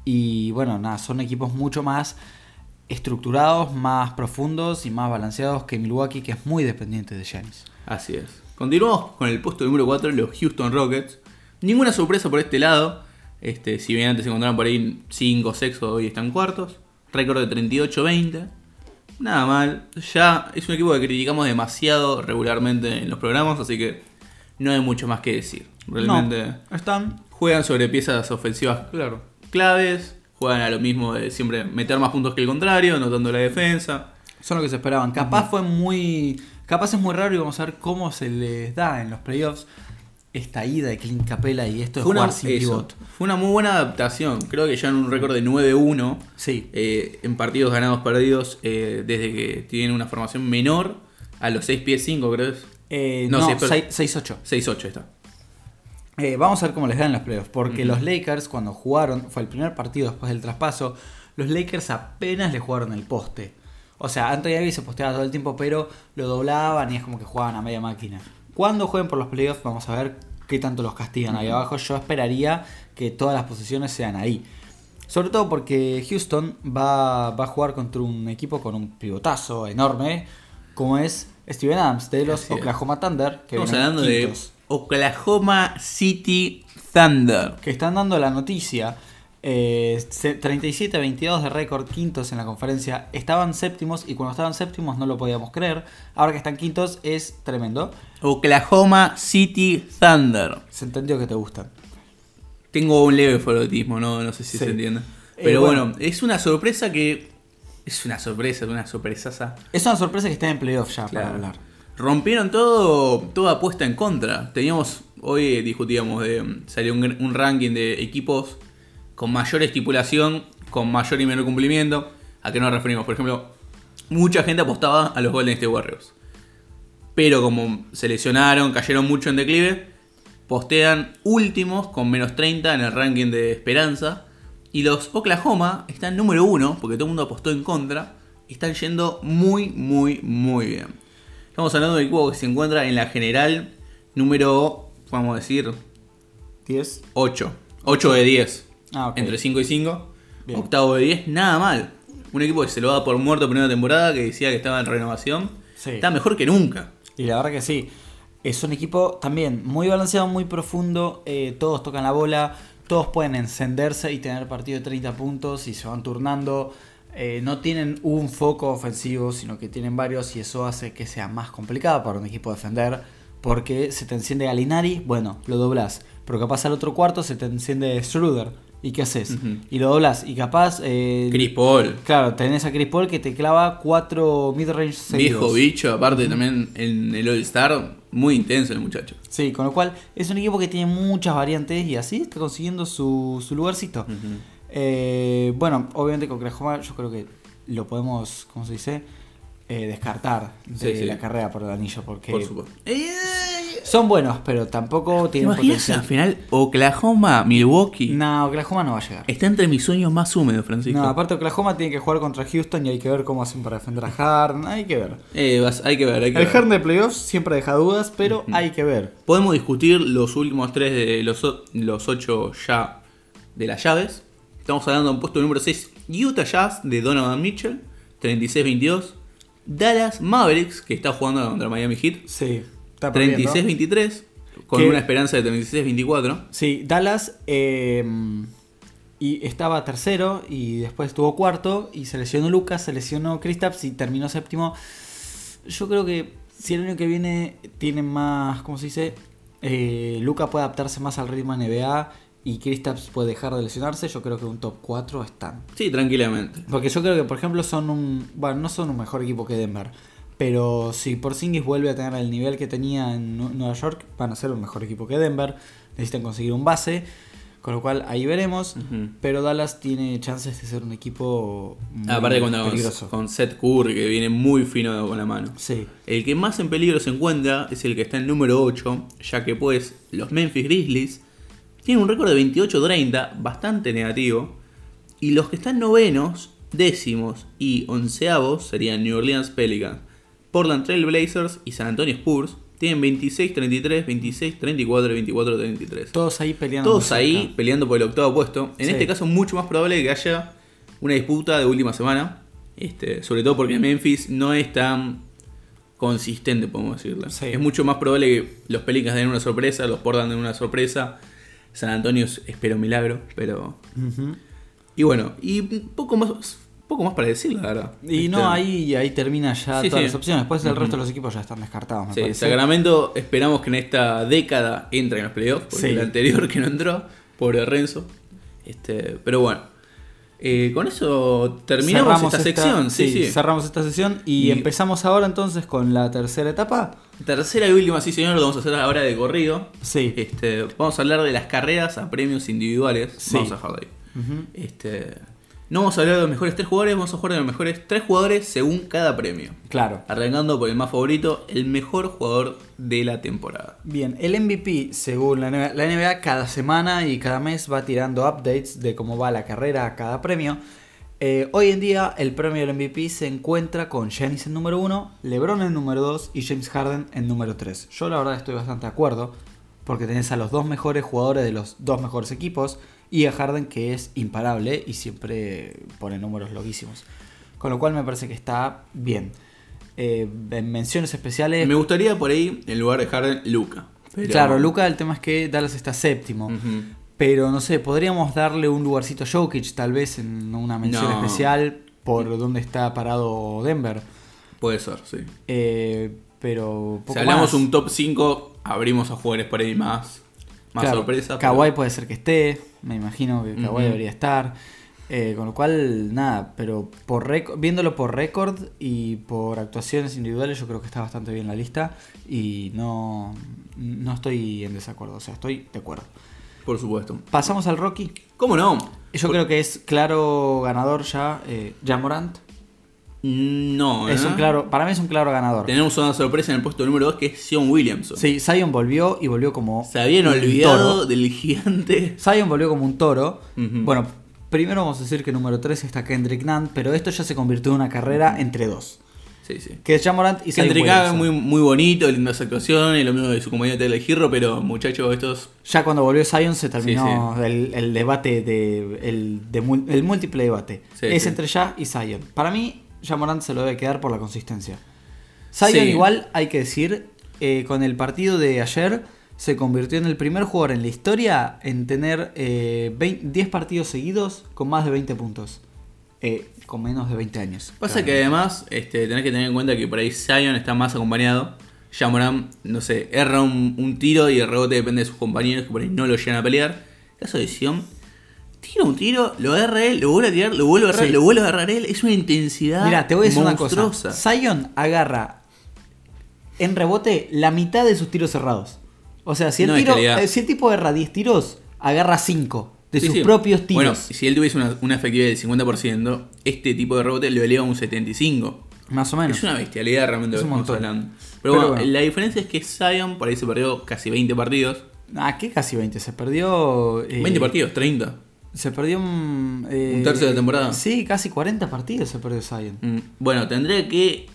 Y bueno, nada, son equipos mucho más estructurados, más profundos y más balanceados que Milwaukee, que es muy dependiente de Giannis. Así es. Continuamos con el puesto número 4, los Houston Rockets. Ninguna sorpresa por este lado. Este, si bien antes se encontraron por ahí 5 6 hoy están cuartos. Récord de 38-20. Nada mal. Ya es un equipo que criticamos demasiado regularmente en los programas, así que no hay mucho más que decir. Realmente No, están juegan sobre piezas ofensivas Claro. claves, juegan a lo mismo de siempre meter más puntos que el contrario, notando la defensa. Son lo que se esperaban. Capaz fue muy. Capaz es muy raro y vamos a ver cómo se les da en los playoffs esta ida de Clint Capela y esto de Fue una, jugar sin eso, pivot. fue una muy buena adaptación. Creo que ya en un récord de 9-1 Sí. eh, en partidos ganados perdidos eh, desde que tienen una formación menor a los 6 pies 5, creo. Eh, No, no, sí, pero- 6-8. 6-8 está. Eh, vamos a ver cómo les dan en los playoffs. Porque los Lakers, cuando jugaron, fue el primer partido después del traspaso, los Lakers apenas le jugaron el poste. O sea, Anthony Davis se posteaba todo el tiempo, pero lo doblaban y es como que jugaban a media máquina. Cuando jueguen por los playoffs, vamos a ver qué tanto los castigan ahí abajo. Yo esperaría que todas las posiciones sean ahí. Sobre todo porque Houston va, va a jugar contra un equipo con un pivotazo enorme, como es Steven Adams de los Así es. Oklahoma Thunder. Que Estamos hablando de Oklahoma City Thunder. que están dando la noticia. Eh, se- 37-22 de récord, quintos en la conferencia. Estaban séptimos y cuando estaban séptimos no lo podíamos creer. Ahora que están quintos es tremendo. Oklahoma City Thunder. Se entendió que te gustan. Tengo un leve favoritismo, no, no sé si Sí. se entiende. Eh, Pero bueno, bueno. es una sorpresa que. Es una sorpresa, una sorpresaza. Es una sorpresa que estén en playoff ya Claro. para hablar. Rompieron todo, toda apuesta en contra. Teníamos, hoy discutíamos de. Salió un, un ranking de equipos con mayor estipulación, con mayor y menor cumplimiento. ¿A qué nos referimos? Por ejemplo, mucha gente apostaba a los Golden State Warriors. Pero como se lesionaron, cayeron mucho en declive, postean últimos con menos 30 en el ranking de esperanza. Y los Oklahoma están número uno, porque todo el mundo apostó en contra. Están yendo muy, muy, muy bien. Estamos hablando de un equipo que se encuentra en la general número, vamos a decir, 10. 8. 8 de 10. Ah. Entre 5 y 5. Bien. Octavo de 10, nada mal. Un equipo que se lo da por muerto primera temporada, que decía que estaba en renovación. Sí. Está mejor que nunca. Y la verdad que sí. Es un equipo también muy balanceado, muy profundo. eh, todos tocan la bola. Todos pueden encenderse y tener partido de 30 puntos y se van turnando. eh, no tienen un foco ofensivo, sino que tienen varios y eso hace que sea más complicado para un equipo defender. Porque se te enciende Galinari, bueno, lo doblas. Pero capaz al otro cuarto se te enciende Schroeder. ¿Y qué haces? Y lo doblas. Y capaz... eh, Chris Paul. Claro, tenés a Chris Paul que te clava cuatro midrange seguidos. Viejo bicho, aparte también en el All-Star, muy intenso el muchacho. Sí, con lo cual es un equipo que tiene muchas variantes y así está consiguiendo su, su lugarcito. Eh, bueno, obviamente con Oklahoma yo creo que lo podemos, ¿cómo se dice? Eh, descartar de Sí, sí. la carrera por el anillo porque Por supuesto. Son buenos, pero tampoco ¿Te tienen imaginas al potencial. final Oklahoma, Milwaukee? No, Oklahoma no va a llegar. Está entre mis sueños más húmedos, Francisco. No, aparte Oklahoma tiene que jugar contra Houston y hay que ver cómo hacen para defender a Harden, hay que ver. Eh, vas- hay que ver, hay que El ver. Harden de playoffs siempre deja dudas, pero hay que ver. Podemos discutir los últimos tres de los, o- los ocho ya de las llaves. Estamos hablando de un puesto número 6, Utah Jazz de Donovan Mitchell, 36-22. Dallas Mavericks, que está jugando contra Miami Heat, Sí. 36-23, con Que- una esperanza de 36-24. Sí, Dallas eh, y estaba tercero y después estuvo cuarto y se lesionó Lucas, se lesionó Kristaps y terminó séptimo. Yo creo que si el año que viene tienen más, ¿cómo se dice? Eh, Lucas puede adaptarse más al ritmo NBA y Kristaps puede dejar de lesionarse, yo creo que un top 4 están. Sí, tranquilamente. Porque yo creo que, por ejemplo, son un. Bueno, no son un mejor equipo que Denver. Pero si Porzingis vuelve a tener el nivel que tenía en Nu- Nueva York, van a ser un mejor equipo que Denver. Necesitan conseguir un base. Con lo cual ahí veremos. Pero Dallas tiene chances de ser un equipo muy Aparte cuando peligroso. con Seth Curry, que viene muy fino con la mano. Sí. El que más en peligro se encuentra es el que está en número 8, ya que pues los Memphis Grizzlies tienen un récord de 28-30, bastante negativo, y los que están novenos, décimos y onceavos serían New Orleans Pelicans, Portland Trail Blazers y San Antonio Spurs, tienen 26-33, 26-34 y 24-33. Todos ahí peleando. Todos ahí cerca. peleando por el octavo puesto. En Sí. este caso, mucho más probable que haya una disputa de última semana. Este, sobre todo porque Memphis no es tan consistente, podemos decirlo. Sí. Es mucho más probable que los Pelicans den una sorpresa, los Portland den una sorpresa. San Antonio espero un milagro, pero. Y bueno, y poco más, poco más para decir, la verdad. Y Este, no, ahí, ahí termina ya Sí, todas sí. las opciones. Después el resto de los equipos ya están descartados, me Sí. Sacramento esperamos que en esta década entre en los playoffs, porque el anterior que no entró. Pobre Renzo. Este, pero bueno. Eh, con eso terminamos esta, sección. Sí, sí. Cerramos esta sesión y, Y- empezamos ahora entonces con la tercera etapa. Tercera y última, sí señor, lo vamos a hacer ahora de corrido. Sí. Este, vamos a hablar de las carreras a premios individuales. Sí. Vamos a dejarlo ahí. Este, no vamos a hablar de los mejores tres jugadores, vamos a jugar de los mejores tres jugadores según cada premio. Claro. Arrancando por el más favorito, el mejor jugador de la temporada. Bien, el MVP, según la NBA, la NBA, cada semana y cada mes va tirando updates de cómo va la carrera a cada premio. Eh, hoy en día, el premio del MVP se encuentra con Giannis en número 1, LeBron en número 2 y James Harden en número 3. Yo, la verdad, estoy bastante de acuerdo porque tenés a los dos mejores jugadores de los dos mejores equipos y a Harden que es imparable y siempre pone números loquísimos. Con lo cual, me parece que está bien. Eh, en menciones especiales. Me gustaría por ahí, en lugar de Harden, Luca. Pero- Claro, Luca, el tema es que Dallas está séptimo. Pero no sé, podríamos darle un lugarcito a Jokic, tal vez en una mención No. especial por donde está parado Denver. Puede ser, sí. Eh, pero. poco Si hablamos más. un top 5, abrimos a jugadores por ahí más. Más Claro, sorpresa. pero- Kawhi puede ser que esté, me imagino que Kawhi debería estar. Eh, con lo cual, nada, pero por viéndolo por récord y por actuaciones individuales, yo creo que está bastante bien la lista y no, no estoy en desacuerdo, o sea, estoy de acuerdo. Por supuesto. Pasamos al Rocky. ¿Cómo no? Yo creo que es claro ganador ya, eh, Jamorant. No, Es ¿eh? un claro, para mí es un claro ganador. Tenemos una sorpresa en el puesto número 2 que es Sion Williamson. Sí, Zion volvió y volvió como. Se habían un olvidado toro. del gigante. Zion volvió como un toro. Bueno, primero vamos a decir que número 3 está Kendrick Nunn, pero esto ya se convirtió en una carrera entre dos. Sí, sí. Que es Jamorant y Kendrick Nunn muy, muy bonito, lindas actuaciones, lo mismo de su compañero Taylor Hero, pero muchachos, estos Ya cuando volvió Zion se terminó El, el debate de. El, de el múltiple debate. Es entre ya y Zion. Para mí, Jamorant se lo debe quedar por la consistencia. Zion, Sí. igual, hay que decir, eh, con el partido de ayer, se convirtió en el primer jugador en la historia en tener eh, 20 10 partidos seguidos con más de 20 puntos. Eh, con menos de 20 años. Pasa que además este, tenés que tener en cuenta que por ahí Zion está más acompañado. Jamoran, no sé, erra un, un tiro y el rebote depende de sus compañeros que por ahí no lo llegan a pelear. Caso de Sion, tira un tiro, lo erra él, lo vuelve a tirar, lo vuelve a errar, Sí. lo vuelve a agarrar él. Es una intensidad Mira, te voy a decir una cosa. Zion agarra en rebote la mitad de sus tiros cerrados. O sea, si el, No, tiro, eh, si el tipo erra 10 tiros, agarra 5 de Sí, sus sí. propios tiros. Bueno, si él tuviese una, una efectividad del 50%, este tipo de rebote lo eleva a un 75%. Más o menos. Es una bestialidad realmente Es un montón. hablando. Pero, Pero bueno, bueno. la diferencia es que Zion por ahí se perdió casi 20 partidos. Ah, ¿qué casi 20? Se perdió. eh, 20 partidos, 30. Se perdió un. eh, ¿Un tercio de la temporada? Sí, casi 40 partidos se perdió Zion. Mm, Bueno, tendré que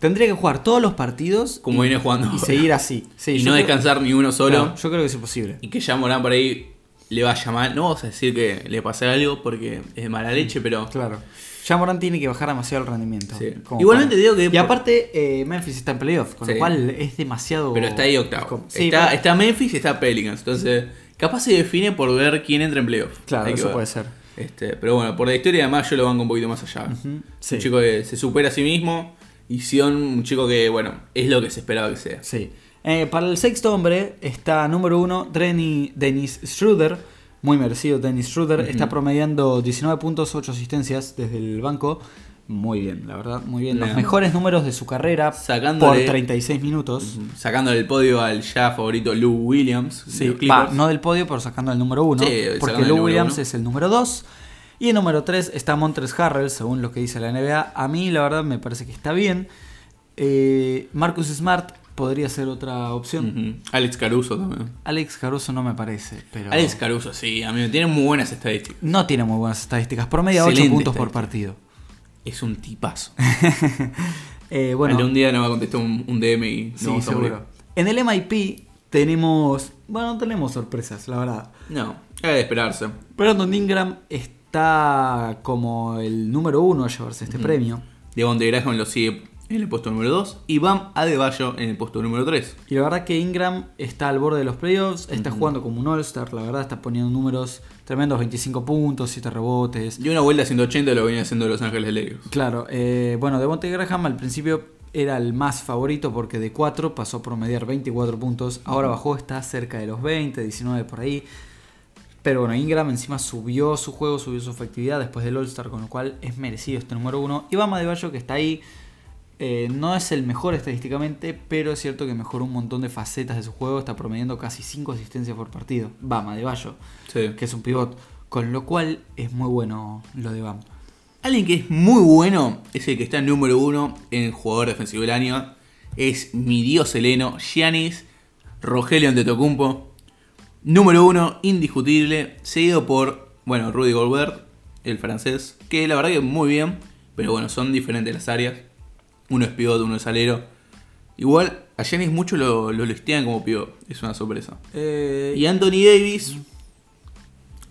Tendría que jugar todos los partidos. Como y- viene jugando Y seguir así. Sí, y no creo- descansar ni uno solo. Claro, yo creo que es imposible. Y que ya Morán por ahí le vaya mal. No vamos a decir que le pase algo porque es de mala leche, pero. Claro. Ya Morán tiene que bajar demasiado el rendimiento. Sí. Igualmente digo que- Y aparte, eh, Memphis está en playoff, con Sí. lo cual es demasiado. Pero está ahí octavo. Sí, está, pero- está Memphis y está Pelicans. Entonces, capaz se define por ver quién entra en playoff. Claro, eso ver. puede ser. Este, pero bueno, por la historia además yo lo banco un poquito más allá. Sí. Un chico que se supera a sí mismo. Y Sion, un chico que, bueno, es lo que se esperaba que sea. Sí. Eh, para el sexto hombre está número uno, Dennis Schroeder. Muy merecido Dennis Schroeder. Está promediando 19 puntos, 8 asistencias desde el banco. Muy bien, la verdad, muy bien. Los mejores números de su carrera Sacándole- por 36 minutos. Sacando del podio al ya favorito Lou Williams. de Sí, Clippers. no del podio, pero sacando el número uno. Sí, porque el Lou Williams uno. es el número 2. Y el número 3 está Montres Harrell, según lo que dice la NBA. A mí, la verdad, me parece que está bien. Eh, Marcus Smart podría ser otra opción. Alex Caruso también. Alex Caruso no me parece, pero. Alex Caruso, sí, a mí tiene muy buenas estadísticas. No tiene muy buenas estadísticas. Promedia 8 Excelente puntos por partido. Es un tipazo. Eh, bueno, Algún día nos va a contestar un, un DM y sí, seguro. En el MIP tenemos. Bueno, no tenemos sorpresas, la verdad. No, era de esperarse. Brandon Ingram está como el número uno a llevarse este premio. Devonte Graham lo sigue en el puesto número 2 y Bam Adebayo en el puesto número 3. Y la verdad que Ingram está al borde de los playoffs, está jugando como un All-Star, la verdad está poniendo números tremendos, 25 puntos, 7 rebotes. Y una vuelta a 180 lo venía haciendo Los Ángeles Lakers. Claro, eh, bueno, Devonte Graham al principio era el más favorito porque de 4 pasó a promediar 24 puntos, ahora bajó, está cerca de los 20, 19 por ahí. Pero bueno, Ingram encima subió su juego, subió su efectividad después del All-Star, con lo cual es merecido este número uno. Y Bama de Bayo, que está ahí, eh, no es el mejor estadísticamente, pero es cierto que mejoró un montón de facetas de su juego. Está promediando casi 5 asistencias por partido. Bama de Bayo, Sí. que es un pivot. Con lo cual es muy bueno lo de Bam. Alguien que es muy bueno es el que está en número uno en jugador defensivo del año. Es mi dios heleno, Giannis Rogelio Antetokounmpo. Número uno, indiscutible. Seguido por, bueno, Rudy Gobert, el francés. Que la verdad que muy bien. Pero bueno, son diferentes las áreas. Uno es pivot, uno es alero. Igual, a Giannis mucho lo, lo listean como pivot. Es una sorpresa. Eh, Y Anthony Davis,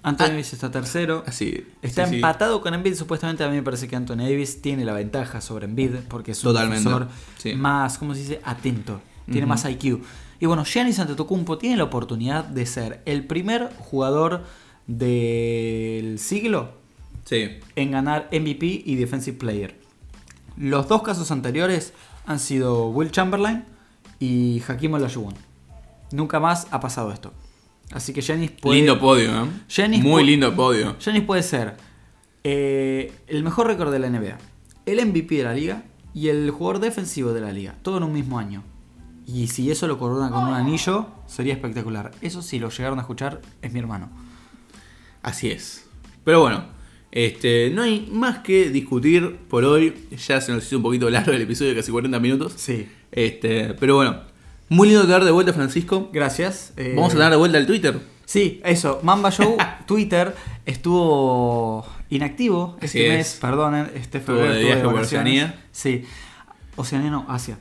Anthony Ah. Davis está tercero. así. Está sí, sí. empatado con Embiid. Supuestamente a mí me parece que Anthony Davis tiene la ventaja sobre Embiid porque es un Totalmente, defensor sí. más, ¿cómo se dice? Atento. Tiene más IQ. Y bueno, Giannis Antetokounmpo tiene la oportunidad de ser el primer jugador del siglo Sí. en ganar MVP y Defensive Player. Los dos casos anteriores han sido Will Chamberlain y Hakim Olajuwon. Nunca más ha pasado esto. Así que Giannis puede... Lindo podio, ¿eh? Giannis Muy lindo podio. Giannis puede ser eh, el mejor récord de la NBA, el MVP de la liga y el jugador defensivo de la liga, todo en un mismo año. Y si eso lo corona con un anillo, sería espectacular. Eso si lo llegaron a escuchar, es mi hermano. Así es. Pero bueno, este, no hay más que discutir por hoy. Ya se nos hizo un poquito largo el episodio, casi 40 minutos. Sí. Este, pero bueno, muy lindo tener de vuelta, Francisco. Gracias. eh, Vamos a tener de vuelta el Twitter. Sí, eso. Mamba Show, Twitter, estuvo inactivo Así este es. mes, perdonen, este febrero. de vacaciones. Oceanía. Sí. Oceanía no, Asia.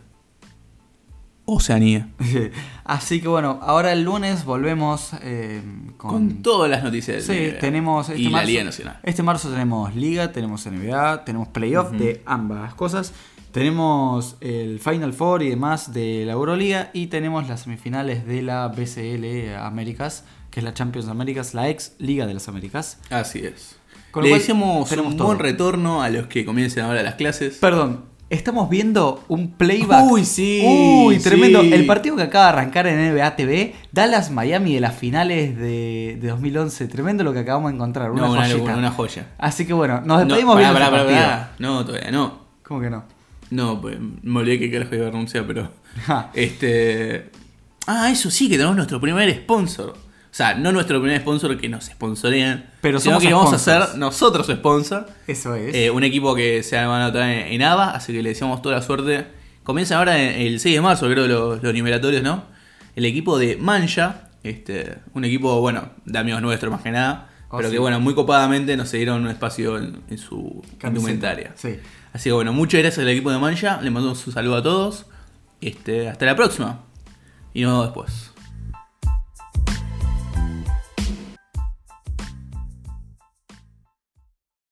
Oceanía. Así que bueno, ahora el lunes volvemos eh, con, Con, todas las noticias Sí, del NBA. tenemos este y la marzo, Liga Nacional. Este marzo tenemos Liga, tenemos NBA, tenemos playoff de ambas cosas. Tenemos el Final Four y demás de la Euroliga y tenemos las semifinales de la BCL Américas, que es la Champions Américas, la ex Liga de las Américas. Así es. Con lo Le cual, tenemos un todo. buen retorno a los que comiencen ahora las clases. Perdón, estamos viendo un playback. Uy, sí, Uy, tremendo. sí. El partido que acaba de arrancar en NBA TV, Dallas Miami de las finales de, de 2011. Tremendo lo que acabamos de encontrar. Una no, una, joyita. locura, una joya. Así que bueno, nos No, despedimos pará, viendo pará, pará, pará. No, todavía no. ¿Cómo que no? No, pues me olvidé que carajo iba a renunciar, pero. Este. Ah, eso sí, que tenemos nuestro primer sponsor. O sea, no nuestro primer sponsor que nos sponsorean, Pero sino somos que vamos a ser nosotros sponsor. Eso es. Eh, un equipo que se va a anotar en, ABA, así que le deseamos toda la suerte. Comienza ahora el 6 de marzo, creo, los, los numeratorios, ¿no? El equipo de Mancha, este, un equipo, bueno, de amigos nuestros más que nada, Oh, pero sí. que, bueno, muy copadamente nos cedieron un espacio en, en su indumentaria. Sí. Así que, bueno, muchas gracias al equipo de Mancha, le mandamos un saludo a todos. Este, hasta la próxima. Y nos vemos después.